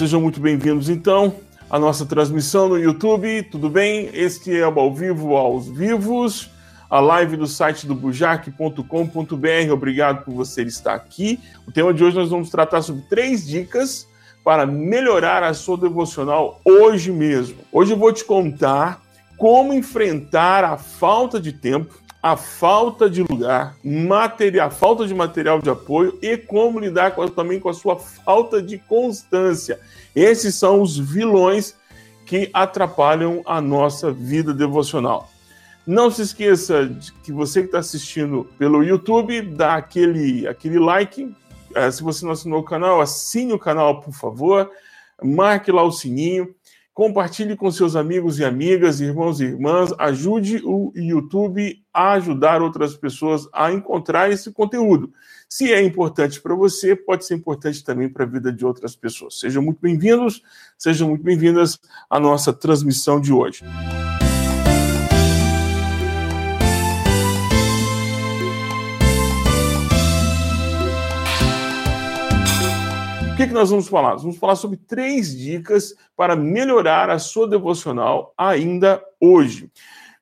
Sejam muito bem-vindos, então, à nossa transmissão no YouTube. Tudo bem? Este é o Ao Vivo aos Vivos, a live do site do bujac.com.br. Obrigado por você estar aqui. O tema de hoje nós vamos tratar sobre três dicas para melhorar a sua devocional hoje mesmo. Hoje eu vou te contar como enfrentar a falta de tempo a falta de lugar, material, a falta de material de apoio e como lidar com, também com a sua falta de constância. Esses são os vilões que atrapalham a nossa vida devocional. Não se esqueça de que você que está assistindo pelo YouTube, dá aquele, aquele like. É, se você não assinou o canal, assine o canal, por favor. Marque lá o sininho Compartilhe com seus amigos e amigas, irmãos e irmãs. Ajude o YouTube a ajudar outras pessoas a encontrar esse conteúdo. Se é importante para você, pode ser importante também para a vida de outras pessoas. Sejam muito bem-vindos, sejam muito bem-vindas à nossa transmissão de hoje. Que, que nós vamos falar? Vamos falar sobre três dicas para melhorar a sua devocional ainda hoje.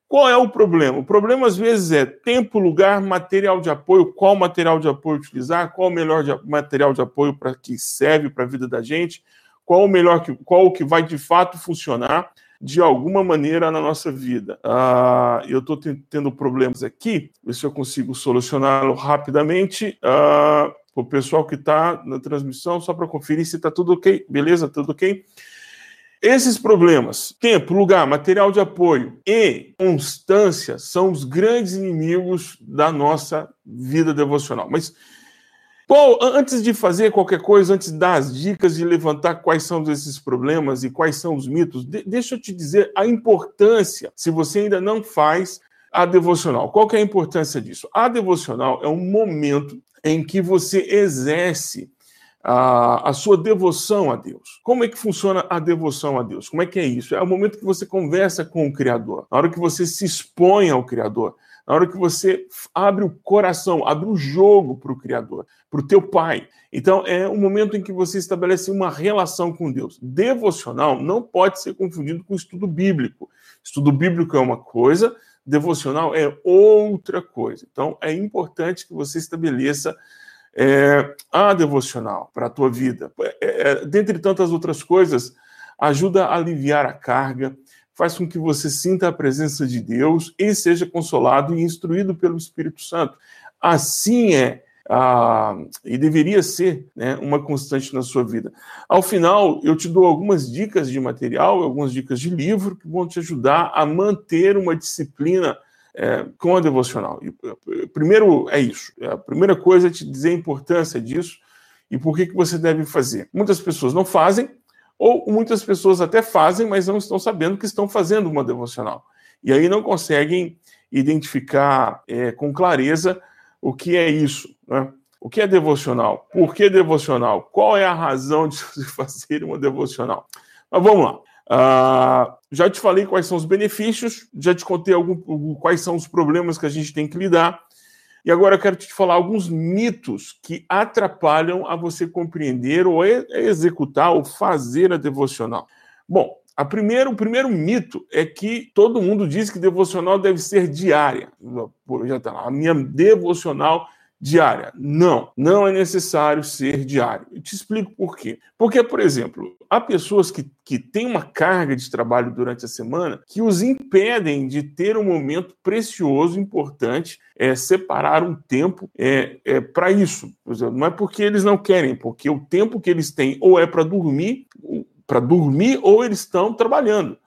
Qual é o problema? O problema às vezes é tempo, lugar, material de apoio, qual material de apoio utilizar, qual o melhor de, material de apoio para que serve para a vida da gente, qual o melhor que, qual o que vai de fato funcionar de alguma maneira na nossa vida. Ah, eu estou tendo problemas aqui, ver se eu consigo solucioná-lo rapidamente. Ah, o pessoal que está na transmissão, só para conferir se está tudo ok. Beleza? Tudo ok? Esses problemas, tempo, lugar, material de apoio e constância são os grandes inimigos da nossa vida devocional. Mas qual, antes de fazer qualquer coisa, antes de dar as dicas e levantar quais são esses problemas e quais são os mitos, de, deixa eu te dizer a importância, se você ainda não faz a devocional. Qual que é a importância disso? A devocional é um momento em que você exerce a, a, sua devoção a Deus. Como é que funciona a devoção a Deus? Como é que é isso? É o momento que você conversa com o Criador, na hora que você se expõe ao Criador, na hora que você abre o coração, abre o jogo para o Criador, para o teu Pai. Então, é um momento em que você estabelece uma relação com Deus. Devocional não pode ser confundido com estudo bíblico. Estudo bíblico é uma coisa, devocional é outra coisa. Então, é importante que você estabeleça é, a devocional para a tua vida. É, é, dentre tantas outras coisas, ajuda a aliviar a carga, faz com que você sinta a presença de Deus e seja consolado e instruído pelo Espírito Santo. Assim é ah, e deveria ser né, uma constante na sua vida. Ao final, eu te dou algumas dicas de material, algumas dicas de livro que vão te ajudar a manter uma disciplina é, com a devocional. E, primeiro é isso. A primeira coisa é te dizer a importância disso e por que, que você deve fazer. Muitas pessoas não fazem, ou muitas pessoas até fazem, mas não estão sabendo que estão fazendo uma devocional. E aí não conseguem identificar é, com clareza o que é isso. Né? O que é devocional? Por que devocional? Qual é a razão de fazer uma devocional? Mas vamos lá. Uh, já te falei quais são os benefícios, já te contei algum, quais são os problemas que a gente tem que lidar. E agora eu quero te falar alguns mitos que atrapalham a você compreender ou executar ou fazer a devocional. Bom, a primeiro, o primeiro mito é que todo mundo diz que devocional deve ser diária. Já tá lá, a minha devocional diária. Não, não é necessário ser diário. Eu te explico por quê. Porque, por exemplo, há pessoas que, que têm uma carga de trabalho durante a semana que os impedem de ter um momento precioso, importante, é, separar um tempo é, é para isso. Não é porque eles não querem, porque o tempo que eles têm ou é para dormir, para dormir ou eles estão trabalhando.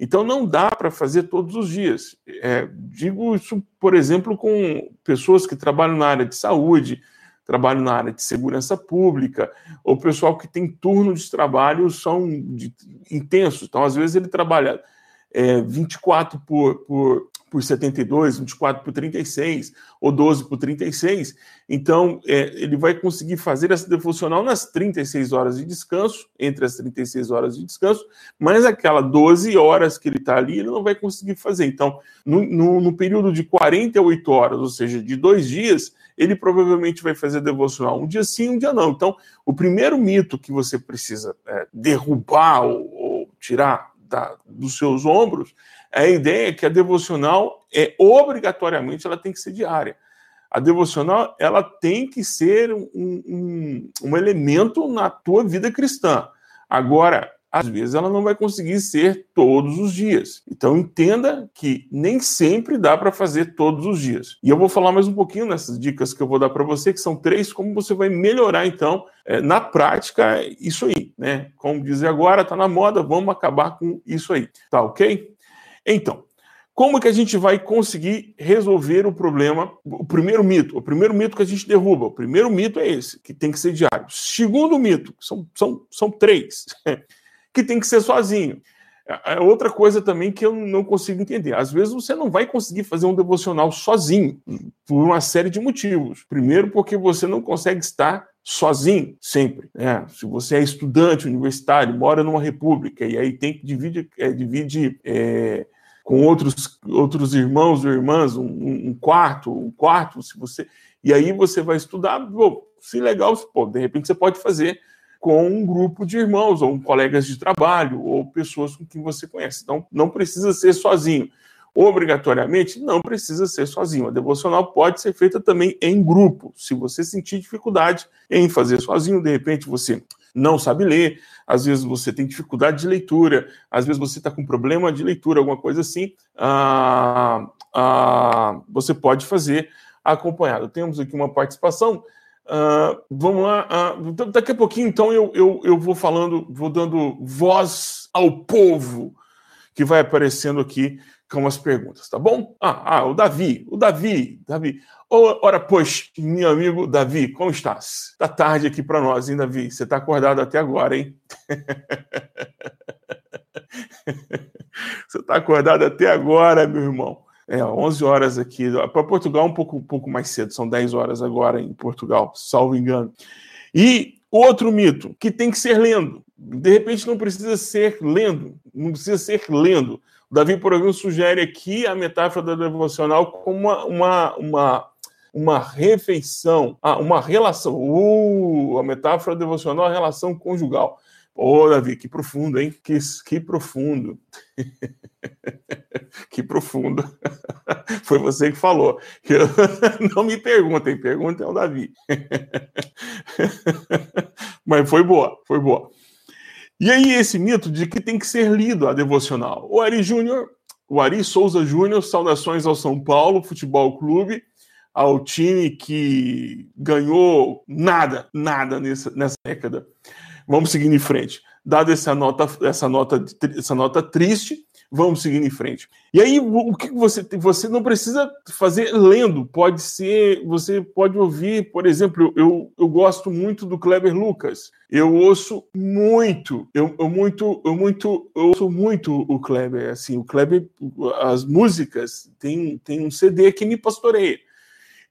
Então não dá para fazer todos os dias. É, digo isso, por exemplo, com pessoas que trabalham na área de saúde, trabalham na área de segurança pública, ou pessoal que tem turno de trabalho são de, intensos. Então, às vezes, ele trabalha é, 24 por, por, por 72, 24 por 36 ou 12 por 36. Então, é, ele vai conseguir fazer essa devocional nas 36 horas de descanso, entre as 36 horas de descanso, mas aquela 12 horas que ele está ali, ele não vai conseguir fazer. Então, no, no, no, período de 48 horas, ou seja, de dois dias, ele provavelmente vai fazer devocional um dia sim, um dia não. Então, o primeiro mito que você precisa é, derrubar ou, ou tirar da, dos seus ombros a ideia é que a devocional é obrigatoriamente ela tem que ser diária. A devocional ela tem que ser um, um, um elemento na tua vida cristã. Agora, às vezes ela não vai conseguir ser todos os dias. Então entenda que nem sempre dá para fazer todos os dias. E eu vou falar mais um pouquinho nessas dicas que eu vou dar para você, que são três, como você vai melhorar então é, na prática isso aí, né? Como dizer agora, tá na moda, vamos acabar com isso aí, tá ok? Então, como que a gente vai conseguir resolver o problema? O primeiro mito, o primeiro mito que a gente derruba, o primeiro mito é esse, que tem que ser diário. Segundo mito, são, são, são três, que tem que ser sozinho. É, é outra coisa também que eu não consigo entender. Às vezes você não vai conseguir fazer um devocional sozinho, por uma série de motivos. Primeiro, porque você não consegue estar sozinho sempre. Né? Se você é estudante universitário, mora numa república, e aí tem que dividir, é, divide, é, com outros, outros irmãos ou irmãs, um, um, quarto, um quarto, se você. E aí você vai estudar, se legal, pô, de repente você pode fazer com um grupo de irmãos, ou colegas de trabalho, ou pessoas com quem você conhece. Então, não precisa ser sozinho. Obrigatoriamente, não precisa ser sozinho. A devocional pode ser feita também em grupo. Se você sentir dificuldade em fazer sozinho, de repente você não sabe ler, às vezes você tem dificuldade de leitura, às vezes você está com problema de leitura, alguma coisa assim, ah, ah, você pode fazer acompanhado. Temos aqui uma participação. Ah, vamos lá. Então, daqui a pouquinho, então, eu, eu, eu vou falando, vou dando voz ao povo que vai aparecendo aqui com as perguntas, tá bom? Ah, ah o Davi, o Davi, Davi. Ora, pois, meu amigo Davi, como estás? Tá tarde aqui para nós, hein, Davi? Você está acordado até agora, hein? Você está acordado até agora, meu irmão. É, 11 horas aqui. Para Portugal, um pouco, um pouco mais cedo, são 10 horas agora em Portugal, salvo engano. E outro mito, que tem que ser lendo. De repente não precisa ser lendo, não precisa ser lendo. O Davi, exemplo, sugere aqui a metáfora da devocional como uma, uma, uma, uma refeição, ah, uma relação. Uh, a metáfora devocional, a relação conjugal. Ô, oh, Davi, que profundo, hein? Que, que profundo. que profundo. Foi você que falou. Não me perguntem, perguntem ao Davi. Mas foi boa, foi boa. E aí, esse mito de que tem que ser lido a devocional. O Ari Júnior, o Ari Souza Júnior, saudações ao São Paulo Futebol Clube, ao time que ganhou nada, nada nessa, nessa década. Vamos seguir em frente. Dada essa nota, essa nota, essa nota triste, vamos seguir em frente. E aí, o que você você não precisa fazer lendo, pode ser, você pode ouvir, por exemplo, eu, eu gosto muito do Kleber Lucas. Eu ouço muito, eu, eu muito, eu muito, eu ouço muito o Kleber, assim, o Kleber, as músicas, tem, tem um CD que me pastoreia.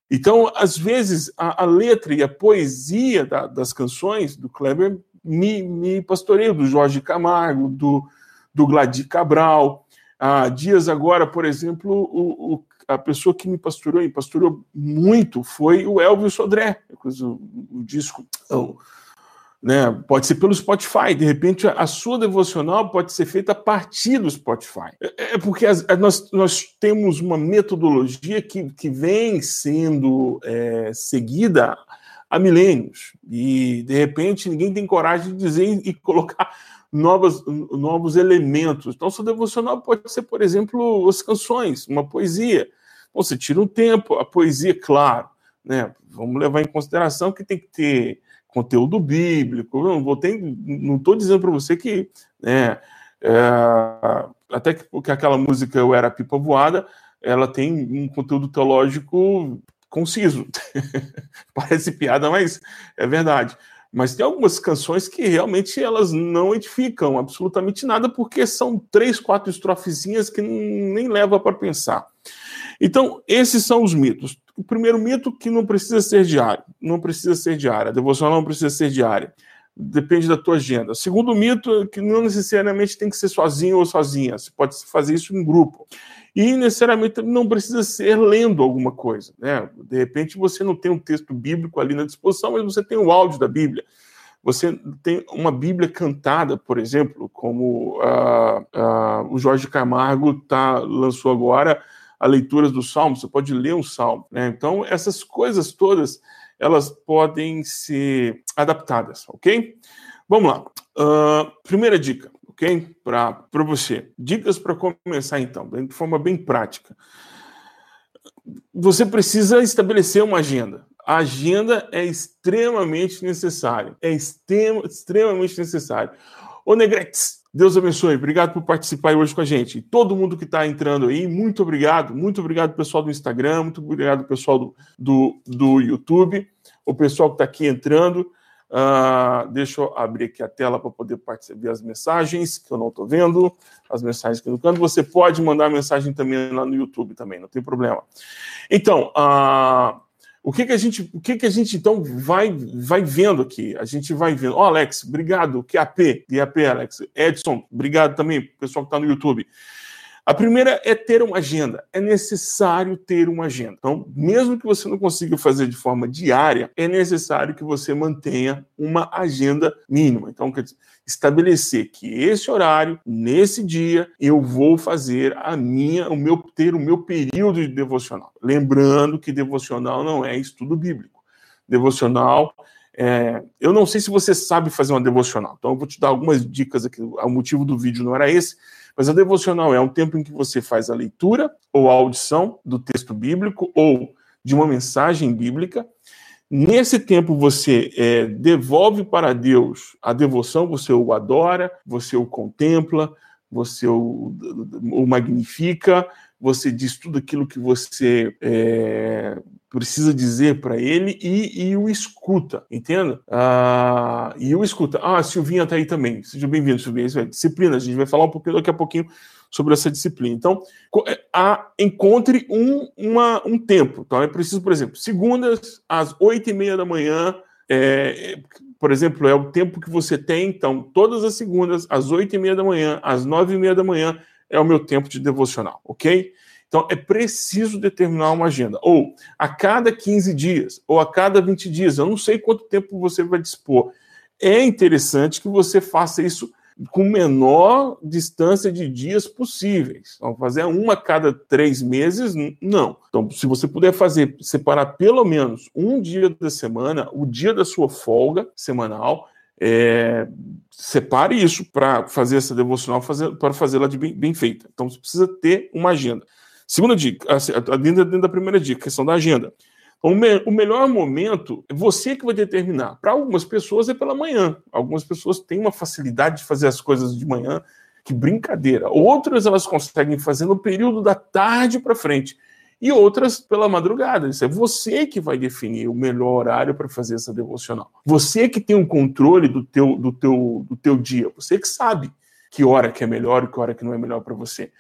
Então, às vezes, a, a letra e a poesia da, das canções do Kleber me, me pastoreia, do Jorge Camargo, do, do Gladir Cabral. Há dias agora, por exemplo, o, o, a pessoa que me pastorou e pastorou muito foi o Elvis Sodré, o, o disco. O, né, pode ser pelo Spotify, de repente a sua devocional pode ser feita a partir do Spotify. É, é porque as, nós, nós temos uma metodologia que, que vem sendo é, seguida há milênios, e de repente ninguém tem coragem de dizer e colocar novos, novos elementos. Então, sua devocional pode ser, por exemplo, as canções, uma poesia. Você tira um tempo, a poesia, claro, né? Vamos levar em consideração que tem que ter conteúdo bíblico. Não vou ter, não estou dizendo para você que, né, é, até que porque aquela música Eu Era Pipa Voada, ela tem um conteúdo teológico conciso. Parece piada, mas é verdade. Mas tem algumas canções que realmente elas não edificam absolutamente nada, porque são três, quatro estrofezinhas que nem leva para pensar. Então, esses são os mitos. O primeiro mito que não precisa ser diário, não precisa ser diária, a devocional não precisa ser diária. Depende da tua agenda. Segundo mito é que não necessariamente tem que ser sozinho ou sozinha, você pode fazer isso em grupo. E necessariamente não precisa ser lendo alguma coisa. Né? De repente você não tem um texto bíblico ali na disposição, mas você tem o áudio da Bíblia. Você tem uma Bíblia cantada, por exemplo, como uh, uh, o Jorge Camargo tá, lançou agora a leitura do Salmo, você pode ler um Salmo. Né? Então, essas coisas todas, elas podem ser adaptadas, ok? Vamos lá. Uh, primeira dica ok? Para você. Dicas para começar, então, de forma bem prática. Você precisa estabelecer uma agenda. A agenda é extremamente necessária. É extrema, extremamente necessário. Ô Negretes, Deus abençoe. Obrigado por participar hoje com a gente. Todo mundo que está entrando aí, muito obrigado. Muito obrigado, pessoal do Instagram. Muito obrigado, pessoal do, do, do YouTube. O pessoal que está aqui entrando. Uh, deixa eu abrir aqui a tela para poder ver as mensagens, que eu não estou vendo, as mensagens aqui no canto. Você pode mandar mensagem também lá no YouTube também, não tem problema. Então, uh, o que, que a gente, o que, que a gente então vai, vai vendo aqui? A gente vai vendo. Ó, oh, Alex, obrigado. QAP, QAP, Alex. Edson, obrigado também, pessoal que está no YouTube. A primeira é ter uma agenda. É necessário ter uma agenda. Então, mesmo que você não consiga fazer de forma diária, é necessário que você mantenha uma agenda mínima. Então, quer dizer, estabelecer que esse horário, nesse dia, eu vou fazer a minha, o meu ter o meu período de devocional. Lembrando que devocional não é estudo bíblico. Devocional é, eu não sei se você sabe fazer uma devocional, então eu vou te dar algumas dicas aqui. O motivo do vídeo não era esse, mas a devocional é um tempo em que você faz a leitura ou a audição do texto bíblico ou de uma mensagem bíblica. Nesse tempo você é, devolve para Deus a devoção, você o adora, você o contempla, você o, o magnifica, você diz tudo aquilo que você é, precisa dizer para ele e, e, o escuta, entenda? Ah, e o escuta. Ah, a Silvinha está aí também. Seja bem-vindo, Silvinha. É disciplina. A gente vai falar um pouquinho daqui a pouquinho sobre essa disciplina. Então, é, a, encontre um, uma, um tempo. Então, é preciso, por exemplo, segundas às oito e meia da manhã. É, por exemplo, é o tempo que você tem. Então, todas as segundas às oito e meia da manhã, às nove e meia da manhã é o meu tempo de devocional, ok? Então, é preciso determinar uma agenda. Ou a cada 15 dias, ou a cada 20 dias. Eu não sei quanto tempo você vai dispor. É interessante que você faça isso com menor distância de dias possíveis. Então, fazer uma a cada três meses, não. Então, se você puder fazer, separar pelo menos um dia da semana, o dia da sua folga semanal, é, separe isso para fazer essa devocional, fazer, para fazê-la de bem, bem feita. Então, você precisa ter uma agenda. Segunda dica, dentro, dentro da primeira dica, questão da agenda. Então, o, me, o melhor momento é você que vai determinar. Para algumas pessoas é pela manhã. Algumas pessoas têm uma facilidade de fazer as coisas de manhã, que brincadeira. Outras elas conseguem fazer no período da tarde para frente. E outras pela madrugada. Isso é você que vai definir o melhor horário para fazer essa devocional. Você que tem um controle do teu, do teu, do teu dia. Você que sabe que hora que é melhor e que hora que não é melhor para você.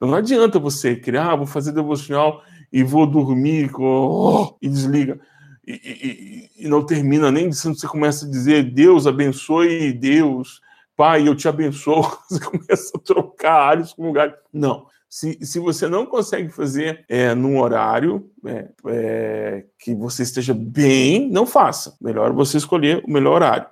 Não adianta você criar, ah, vou fazer devocional e vou dormir oh, e desliga. E, e, e, não termina nem você começa a dizer Deus abençoe Deus, Pai, eu te abençoo. Você começa a trocar alhos com lugar. Não. Se, se você não consegue fazer é, num horário é, é, que você esteja bem, não faça. Melhor você escolher o melhor horário.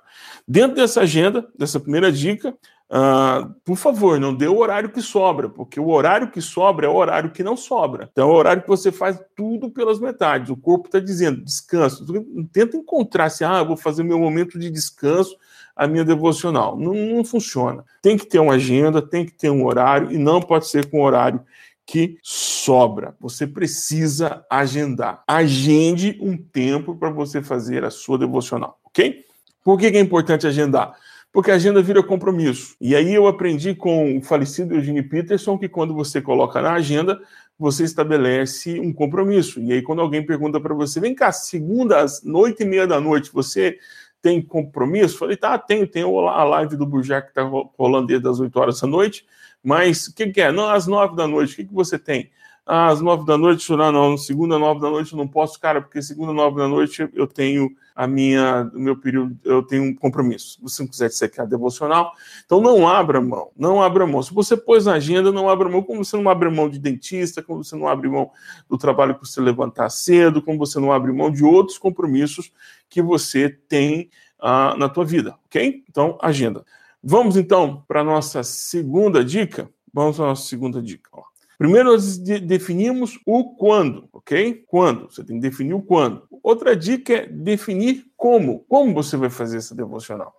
Dentro dessa agenda, dessa primeira dica, Uh, por favor, não dê o horário que sobra, porque o horário que sobra é o horário que não sobra. Então, é o horário que você faz tudo pelas metades. O corpo está dizendo descanso. Tenta encontrar se, assim, ah, vou fazer meu momento de descanso, a minha devocional. Não, não funciona. Tem que ter uma agenda, tem que ter um horário, e não pode ser com horário que sobra. Você precisa agendar. Agende um tempo para você fazer a sua devocional, ok? Por que é importante agendar? porque a agenda vira compromisso. E aí eu aprendi com o falecido Eugene Peterson que quando você coloca na agenda, você estabelece um compromisso. E aí quando alguém pergunta para você, vem cá, segunda às oito e meia da noite, você tem compromisso? Falei, tá, tenho, tenho a live do Burjac que está rolando desde as 8 horas da noite, mas o que, que, é? Não, às 9 da noite, o que, que você tem? às nove da noite, não, não, segunda nove da noite eu não posso, cara, porque segunda nove da noite eu tenho a minha, o meu período, eu tenho um compromisso. Se você não quiser disser que é devocional, então não abra mão, não abra mão. Se você pôs na agenda, não abra mão, como você não abre mão de dentista, como você não abre mão do trabalho para você levantar cedo, como você não abre mão de outros compromissos que você tem uh, na tua vida, ok? Então, agenda. Vamos então para a nossa segunda dica. Vamos para a nossa segunda dica. Ó. Primeiro nós definimos o quando, ok? Quando. Você tem que definir o quando. Outra dica é definir como. Como você vai fazer essa devocional.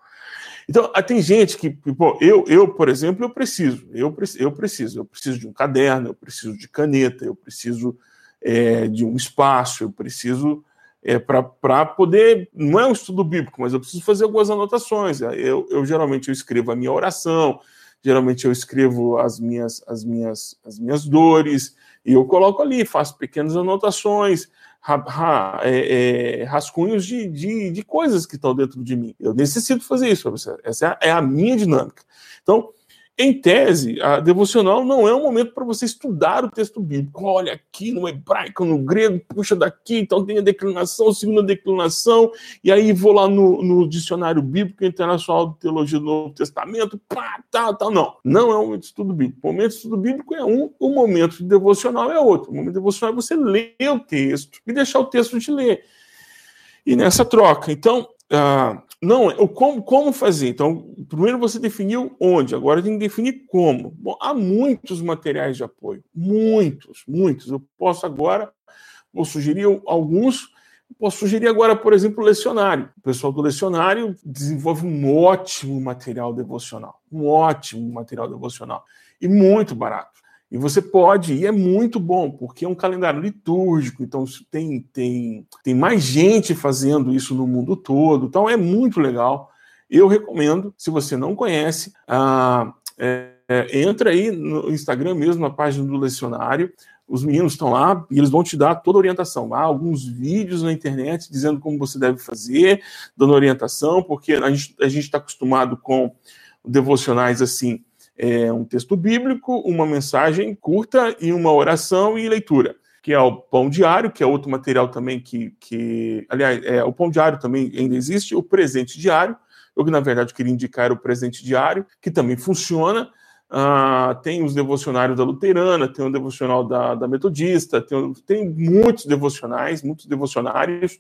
Então, ah, tem gente que, pô, eu, eu, por exemplo, eu preciso, eu, eu preciso, eu preciso de um caderno, eu preciso de caneta, eu preciso é, de um espaço, eu preciso é, para poder, não é um estudo bíblico, mas eu preciso fazer algumas anotações. Eu, eu geralmente eu escrevo a minha oração, geralmente eu escrevo as minhas, as minhas, as minhas dores, e eu coloco ali, faço pequenas anotações, ra, ra, é, é, rascunhos de, de, de, coisas que estão dentro de mim. Eu necessito fazer isso, essa é a, é a minha dinâmica. Então, em tese, a devocional não é um momento para você estudar o texto bíblico. Olha, aqui no hebraico, no grego, puxa daqui, então tem a declinação, segunda declinação, e aí vou lá no, no dicionário bíblico internacional de teologia do Novo Testamento, pá, tal, tal. Não, não é um momento de estudo bíblico. O momento de estudo bíblico é um, o momento de devocional é outro. O momento devocional é você ler o texto e deixar o texto de ler. E nessa troca. Então, ah, não, o como, como fazer? Então, primeiro você definiu onde, agora tem que definir como. Bom, há muitos materiais de apoio, muitos, muitos. Eu posso agora, vou sugerir alguns, posso sugerir agora, por exemplo, o lecionário. O pessoal do lecionário desenvolve um ótimo material devocional, um ótimo material devocional e muito barato. E você pode, e é muito bom, porque é um calendário litúrgico, então tem, tem, tem mais gente fazendo isso no mundo todo, então é muito legal. Eu recomendo, se você não conhece, ah, é, é, entra aí no Instagram mesmo, na página do lecionário, os meninos estão lá e eles vão te dar toda a orientação. Há alguns vídeos na internet dizendo como você deve fazer, dando orientação, porque a gente está acostumado com devocionais assim, é um texto bíblico, uma mensagem curta e uma oração e leitura, que é o pão diário, que é outro material também que, que aliás, é, o pão diário também ainda existe, o presente diário, eu que na verdade queria indicar o presente diário, que também funciona, ah, tem os devocionários da luterana, tem o devocional da, da metodista, tem, tem muitos devocionais, muitos devocionários,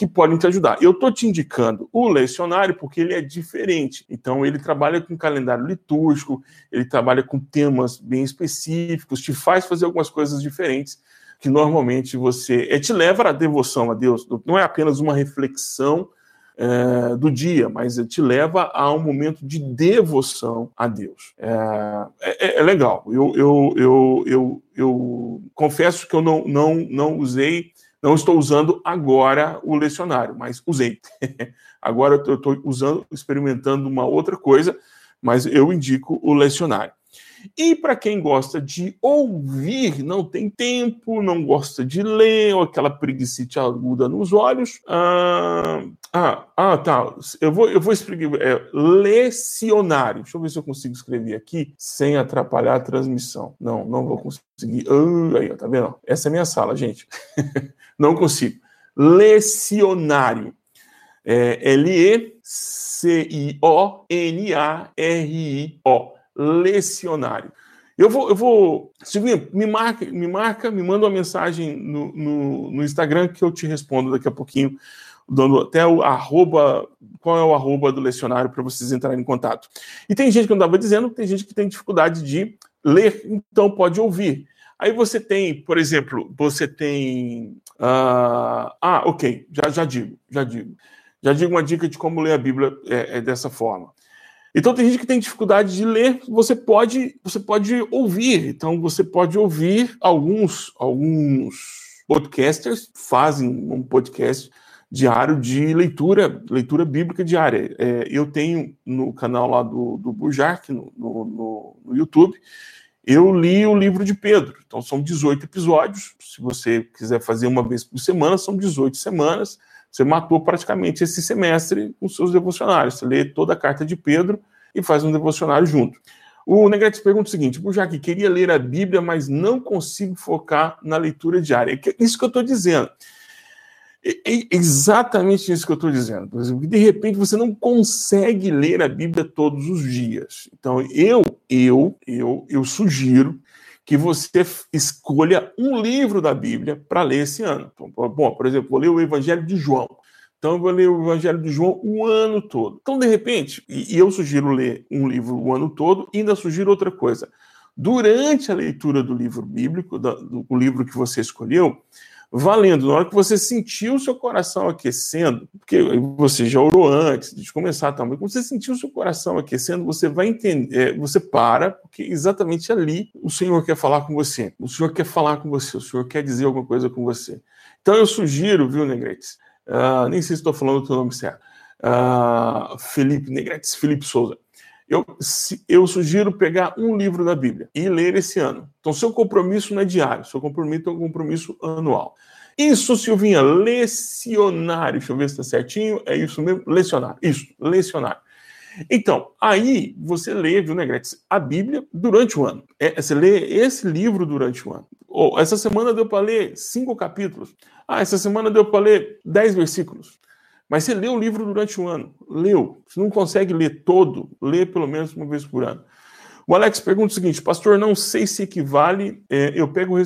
que podem te ajudar. Eu estou te indicando o lecionário porque ele é diferente. Então, ele trabalha com calendário litúrgico, ele trabalha com temas bem específicos, te faz fazer algumas coisas diferentes que normalmente você. É, te leva à devoção a Deus. Não é apenas uma reflexão é, do dia, mas te leva a um momento de devoção a Deus. É, é, é legal. Eu, eu, eu, eu, eu confesso que eu não, não, não usei não estou usando agora o lecionário, mas usei. agora eu estou usando, experimentando uma outra coisa, mas eu indico o lecionário. E para quem gosta de ouvir, não tem tempo, não gosta de ler, ou aquela preguiça aguda nos olhos. Ah, ah, ah, tá. Eu vou, eu vou explicar. É, lecionário. Deixa eu ver se eu consigo escrever aqui sem atrapalhar a transmissão. Não, não vou conseguir. Ah, aí, tá vendo? Essa é minha sala, gente. não consigo. Lecionário. É L-E-C-I-O-N-A-R-I-O lecionário. Eu vou, eu vou, Silvinho, me marca, me marca, me manda uma mensagem no, no, no Instagram que eu te respondo daqui a pouquinho, dando até o arroba, qual é o arroba do lecionário para vocês entrarem em contato. E tem gente que eu estava dizendo, tem gente que tem dificuldade de ler, então pode ouvir. Aí você tem, por exemplo, você tem. Uh, ah, ok, já, já digo, já digo. Já digo uma dica de como ler a Bíblia é, é dessa forma. Então tem gente que tem dificuldade de ler, você pode, você pode ouvir. Então você pode ouvir alguns alguns podcasters fazem um podcast diário de leitura, leitura bíblica diária. É, eu tenho no canal lá do, do Bujark, no, no, no, YouTube, eu li o livro de Pedro. Então são 18 episódios. Se você quiser fazer uma vez por semana, são 18 semanas Você matou praticamente esse semestre com seus devocionários. Você lê toda a carta de Pedro e faz um devocionário junto. O Negrete pergunta o seguinte: já que queria ler a Bíblia, mas não consigo focar na leitura diária. É isso que eu estou dizendo. É exatamente isso que eu estou dizendo. Por exemplo, de repente você não consegue ler a Bíblia todos os dias. Então, eu, eu, eu, eu sugiro que você escolha um livro da Bíblia para ler esse ano. Então, bom, por exemplo, vou ler o Evangelho de João. Então, eu vou ler o Evangelho de João o ano todo. Então, de repente, e, eu sugiro ler um livro o ano todo, e ainda sugiro outra coisa. Durante a leitura do livro bíblico, do, livro que você escolheu, valendo. Na hora que você sentiu o seu coração aquecendo, porque você já orou antes de começar também, quando você sentiu o seu coração aquecendo, você vai entender, é, você para, porque exatamente ali o Senhor quer falar com você. O Senhor quer falar com você, o Senhor quer dizer alguma coisa com você. Então eu sugiro, viu, Negretes? Uh, nem sei se estou falando o teu nome certo. Uh, Felipe Negretes, Felipe Souza. Eu, eu sugiro pegar um livro da Bíblia e ler esse ano. Então, seu compromisso não é diário, seu compromisso é um compromisso anual. Isso, Silvinha, lecionário. Deixa eu ver se está certinho. É isso mesmo, lecionário. Isso, lecionário. Então, aí você lê, viu, Negrete, a Bíblia durante o ano. É, você lê esse livro durante o ano. Ou, essa semana deu para ler cinco capítulos. Ah, essa semana deu para ler dez versículos. Mas você lê o livro durante um ano. Leu. Você não consegue ler todo, lê pelo menos uma vez por ano. O Alex pergunta o seguinte: Pastor, não sei se equivale. É, eu pego o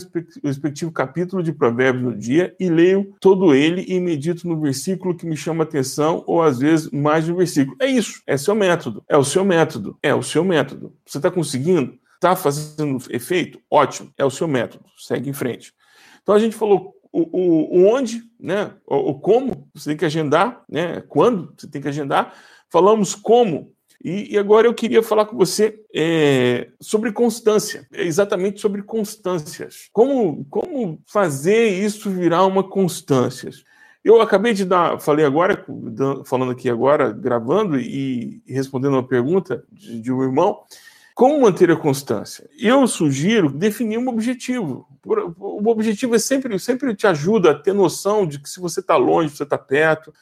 respectivo capítulo de Provérbios no dia e leio todo ele e medito no versículo que me chama atenção, ou às vezes mais de um versículo. É isso. É seu método. É o seu método. É o seu método. Você está conseguindo? Está fazendo efeito? Ótimo. É o seu método. Segue em frente. Então a gente falou o, o, onde, né? O, o, como você tem que agendar, né? Quando você tem que agendar. Falamos como. E, e agora eu queria falar com você é, sobre constância, exatamente sobre constâncias. Como, como fazer isso virar uma constância? Eu acabei de dar, falei agora, falando aqui agora, gravando e respondendo uma pergunta de, de um irmão, como manter a constância? Eu sugiro definir um objetivo. O objetivo é sempre, sempre te ajuda a ter noção de que se você está longe, se você está perto.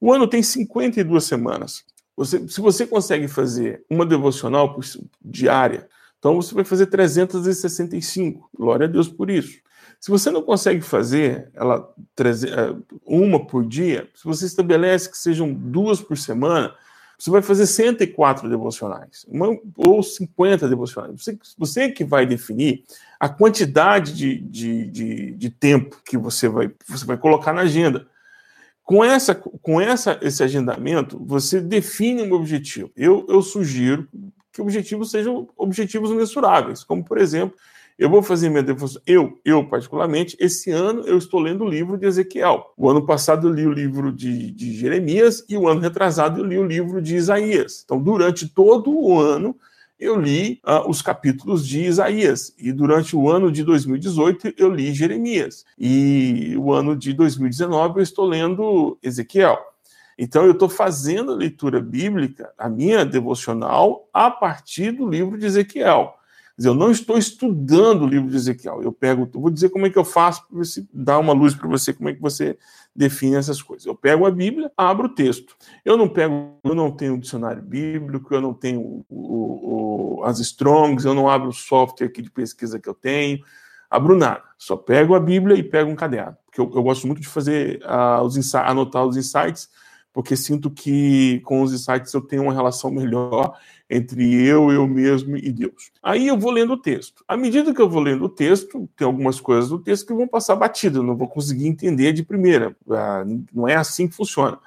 O ano tem 52 semanas. Você, se você consegue fazer uma devocional diária, então você vai fazer 365. Glória a Deus por isso. Se você não consegue fazer ela eh, uma por dia, se você estabelece que sejam duas por semana, você vai fazer 104 devocionais, uma, ou 50 devocionais. Você, você que vai definir a quantidade de, de, de, de, tempo que você vai, você vai colocar na agenda. Com, essa, com essa, esse agendamento, você define um objetivo. Eu, eu sugiro que objetivos sejam objetivos mensuráveis, como, por exemplo, eu vou fazer minha devoção. Eu, eu particularmente, esse ano eu estou lendo o livro de Ezequiel. O ano passado eu li o livro de, de Jeremias e o ano retrasado eu li o livro de Isaías. Então, durante todo o ano, eu li uh, os capítulos de Isaías. E durante o ano de 2018, eu li Jeremias. E o ano de 2019, eu estou lendo Ezequiel. Então, eu estou fazendo a leitura bíblica, a minha devocional, a partir do livro de Ezequiel dizer, eu não estou estudando o livro de Ezequiel. Eu pego, eu vou dizer como é que eu faço para você dar uma luz para você, como é que você define essas coisas. Eu pego a Bíblia, abro o texto. Eu não pego, eu não tenho um dicionário bíblico, eu não tenho o, o, as Strongs, eu não abro o software aqui de pesquisa que eu tenho, abro nada. Só pego a Bíblia e pego um caderno, porque eu, eu gosto muito de fazer uh, os anotar os insights porque sinto que com os insights eu tenho uma relação melhor entre eu, eu mesmo e Deus. Aí eu vou lendo o texto. À medida que eu vou lendo o texto, tem algumas coisas do texto que vão passar batido, eu não vou conseguir entender de primeira. Ah, não é assim que funciona.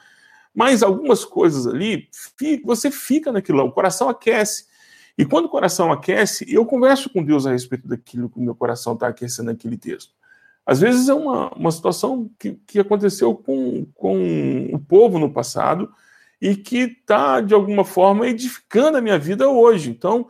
Mas algumas coisas ali, você fica naquilo, o coração aquece. E quando o coração aquece, eu converso com Deus a respeito daquilo que o meu coração está aquecendo naquele texto. Às vezes é uma, uma situação que, que aconteceu com, com o povo no passado e que está, de alguma forma, edificando a minha vida hoje. Então,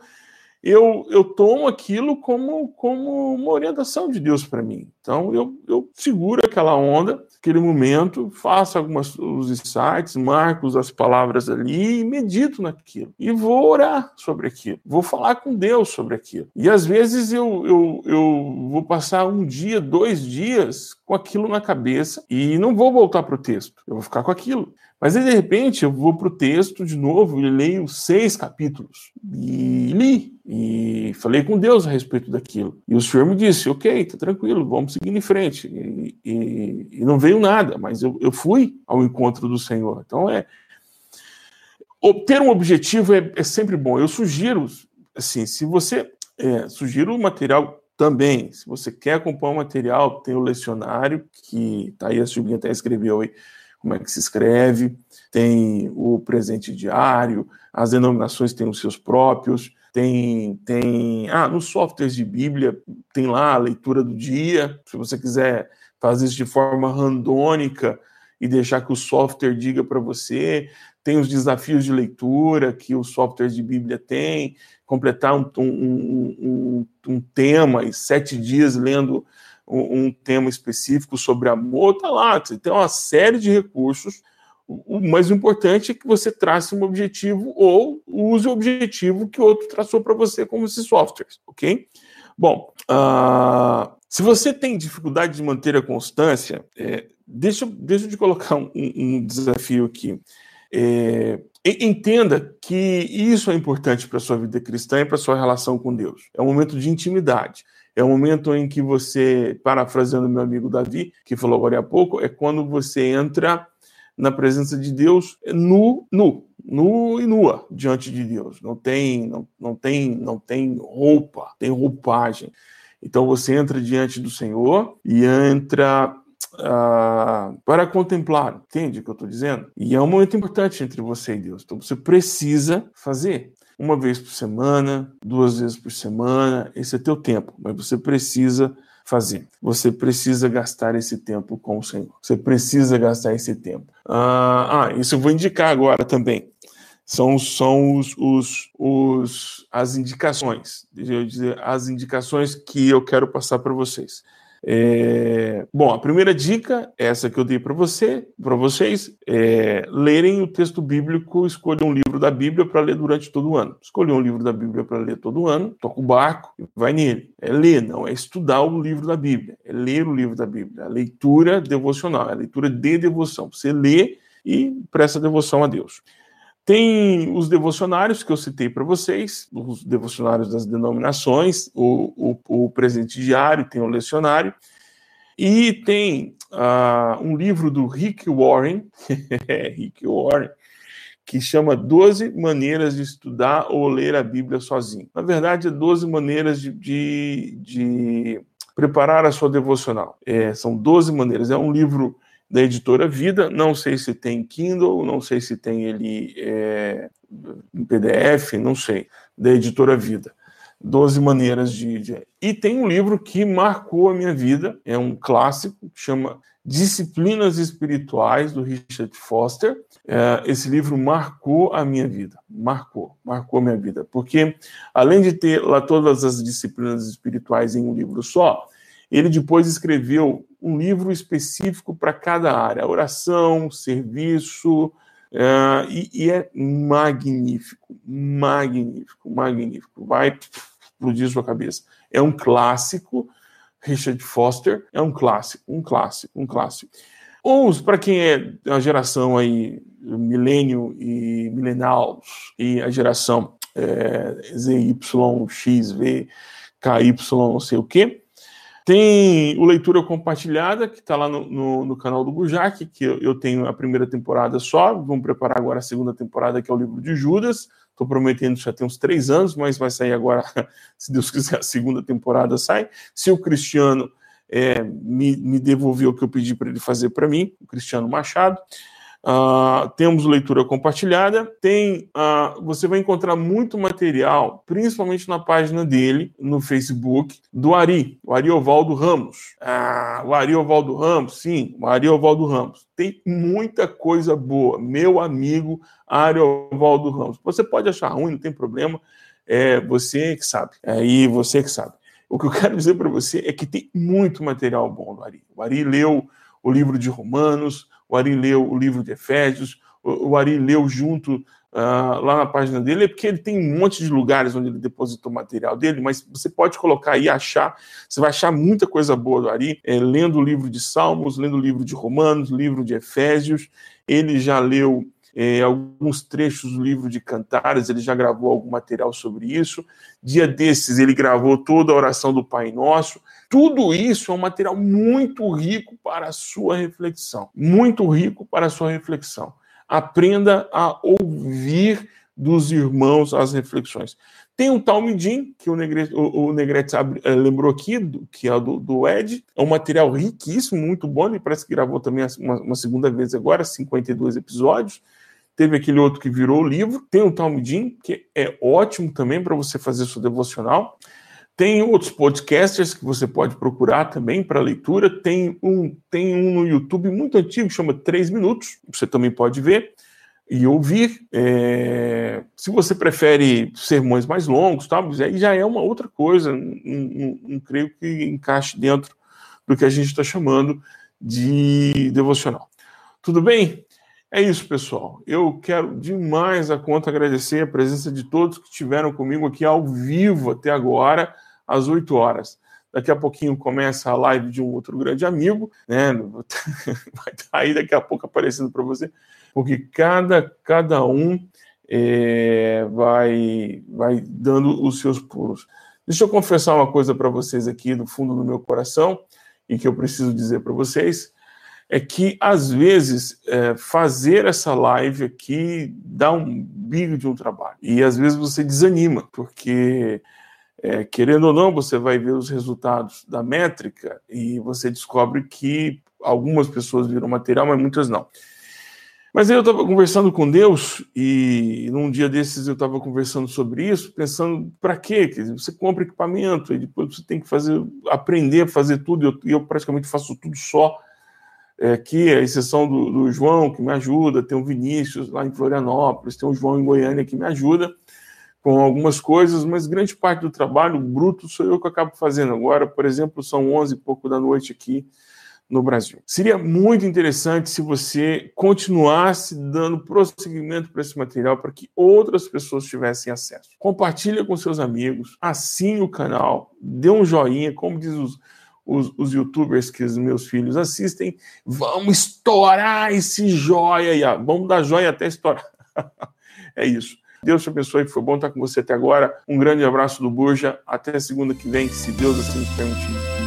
eu, eu tomo aquilo como, como uma orientação de Deus para mim. Então, eu, eu seguro aquela onda, aquele momento, faço alguns os insights, marco as palavras ali e medito naquilo. E vou orar sobre aquilo. Vou falar com Deus sobre aquilo. E às vezes eu, eu, eu vou passar um dia, dois dias com aquilo na cabeça e não vou voltar para o texto. Eu vou ficar com aquilo. Mas aí, de repente, eu vou para o texto de novo e leio seis capítulos. E li. E falei com Deus a respeito daquilo. E o Senhor me disse: Ok, tá tranquilo, vamos seguir em frente. E, e, e não veio nada, mas eu, eu fui ao encontro do Senhor. Então, é. Ter um objetivo é, é sempre bom. Eu sugiro, assim, se você. É, sugiro o material também. Se você quer acompanhar o material, tem o lecionário, que tá aí, a Silvinha até escreveu aí como é que se escreve, tem o presente diário, as denominações têm os seus próprios, tem, tem, ah, nos softwares de Bíblia tem lá a leitura do dia, se você quiser fazer isso de forma randônica e deixar que o software diga para você, tem os desafios de leitura que os softwares de Bíblia têm, completar um, um, um, um tema e sete dias lendo um, tema específico sobre amor, tá lá. Você tem uma série de recursos. O mais importante é que você trace um objetivo ou use o objetivo que o outro traçou para você, como esses softwares, ok? Bom, uh, se você tem dificuldade de manter a constância, é, deixa, deixa eu te colocar um, um desafio aqui. É, entenda que isso é importante para a sua vida cristã e para a sua relação com Deus. É um momento de intimidade. É o momento em que você, parafraseando meu amigo Davi, que falou agora há pouco, é quando você entra na presença de Deus nu, nu, nu e nua diante de Deus. Não tem, não, não tem, não tem roupa, tem roupagem. Então você entra diante do Senhor e entra uh, para contemplar, entende o que eu estou dizendo? E é um momento importante entre você e Deus. Então você precisa fazer uma vez por semana, duas vezes por semana, esse é teu tempo, mas você precisa fazer. Você precisa gastar esse tempo com o Senhor. Você precisa gastar esse tempo. Ah, ah isso eu vou indicar agora também. São, são os, os, os, as indicações, deixa eu dizer, as indicações que eu quero passar para vocês. É, bom, a primeira dica, essa que eu dei para você, para vocês, é lerem o texto bíblico, escolham um livro da Bíblia para ler durante todo o ano. Escolher um livro da Bíblia para ler todo ano, toca o barco e vai nele. É ler, não é estudar o livro da Bíblia, é ler o livro da Bíblia. A leitura devocional, é a leitura de devoção. Você lê e presta devoção a Deus. Tem os devocionários que eu citei para vocês, os devocionários das denominações, o, o, o presente diário, tem o lecionário, e tem uh, um livro do Rick Warren, Rick Warren, que chama 12 maneiras de estudar ou ler a Bíblia sozinho. Na verdade, é 12 maneiras de, de, de preparar a sua devocional. É, são 12 maneiras. É um livro da editora Vida. Não sei se tem Kindle, não sei se tem ele é, em PDF, não sei. Da editora Vida. Doze maneiras de, de, E tem um livro que marcou a minha vida, é um clássico, chama Disciplinas Espirituais, do Richard Foster. É, esse livro marcou a minha vida, marcou, marcou a minha vida, porque além de ter lá todas as disciplinas espirituais em um livro só, ele depois escreveu um livro específico para cada área, oração, serviço, uh, e, e, é magnífico, magnífico, magnífico. Vai explodir sua cabeça. É um clássico, Richard Foster, é um clássico, um clássico, um clássico. Ou para quem é a geração aí, milênio e millennials, e a geração é, ZY, XV, KY, não sei o quê, tem o Leitura Compartilhada, que está lá no, no, no, canal do Bujac, que eu, eu, tenho a primeira temporada só. Vamos preparar agora a segunda temporada, que é o livro de Judas. Estou prometendo já tem uns três anos, mas vai sair agora, se Deus quiser, a segunda temporada sai. Se o Cristiano é, me, me devolver o que eu pedi para ele fazer para mim, o Cristiano Machado. Uh, temos leitura compartilhada. Tem, uh, você vai encontrar muito material, principalmente na página dele, no Facebook, do Ari, o Ari Ovaldo Ramos. Uh, o Ari Ovaldo Ramos, sim, o Ari Ovaldo Ramos. Tem muita coisa boa. Meu amigo Ari Ovaldo Ramos. Você pode achar ruim, não tem problema. É você que sabe. É aí você que sabe. O que eu quero dizer para você é que tem muito material bom do Ari. O Ari leu o livro de Romanos, o Ari leu o livro de Efésios, o, Ari leu junto uh, lá na página dele, é porque ele tem um monte de lugares onde ele depositou o material dele, mas você pode colocar aí, achar, você vai achar muita coisa boa do Ari, é, lendo o livro de Salmos, lendo o livro de Romanos, livro de Efésios, ele já leu é, alguns trechos do livro de Cantares, ele já gravou algum material sobre isso. Dia desses, ele gravou toda a oração do Pai Nosso. Tudo isso é um material muito rico para a sua reflexão. Muito rico para a sua reflexão. Aprenda a ouvir dos irmãos as reflexões. Tem o Talmidim, que o Negrete, o, Negrete eh, lembrou aqui, que é do, do Ed. É um material riquíssimo, muito bom. Ele parece que gravou também uma, uma segunda vez agora, 52 episódios. Teve aquele outro que virou livro. Tem o Talmidim, que é ótimo também para você fazer seu devocional. Tem outros podcasters que você pode procurar também para leitura. Tem um, tem um no YouTube muito antigo, chama 3 Minutos. Você também pode ver e ouvir. É... Se você prefere sermões mais longos, tá? aí já é uma outra coisa. Não, não creio que encaixe dentro do que a gente está chamando de devocional. Tudo bem? É isso, pessoal. Eu quero demais a conta agradecer a presença de todos que estiveram comigo aqui ao vivo até agora, às 8 horas. Daqui a pouquinho começa a live de um outro grande amigo, né? Vai estar aí daqui a pouco aparecendo para você, porque cada, cada um é, vai, vai dando os seus pulos. Deixa eu confessar uma coisa para vocês aqui do fundo do meu coração e que eu preciso dizer para vocês é que, às vezes, é, fazer essa live aqui dá um bico de um trabalho. E, às vezes, você desanima, porque, é, querendo ou não, você vai ver os resultados da métrica e você descobre que algumas pessoas viram material, mas muitas não. Mas aí eu estava conversando com Deus e num dia desses eu estava conversando sobre isso, pensando para quê? Quer dizer, você compra equipamento e depois você tem que fazer, aprender a fazer tudo. E eu, eu praticamente faço tudo só é, aqui, a exceção do, do, João, que me ajuda, tem o Vinícius lá em Florianópolis, tem o João em Goiânia que me ajuda com algumas coisas, mas grande parte do trabalho bruto sou eu que acabo fazendo. Agora, por exemplo, são 11 e pouco da noite aqui no Brasil. Seria muito interessante se você continuasse dando prosseguimento para esse material para que outras pessoas tivessem acesso. Compartilha com seus amigos, assine o canal, dê um joinha, como diz os, os, os youtubers que os meus filhos assistem, vamos estourar esse joia vamos dar joia até estourar. é isso. Deus te abençoe, foi bom estar com você até agora. Um grande abraço do Burja, até segunda que vem, se Deus assim nos permitir.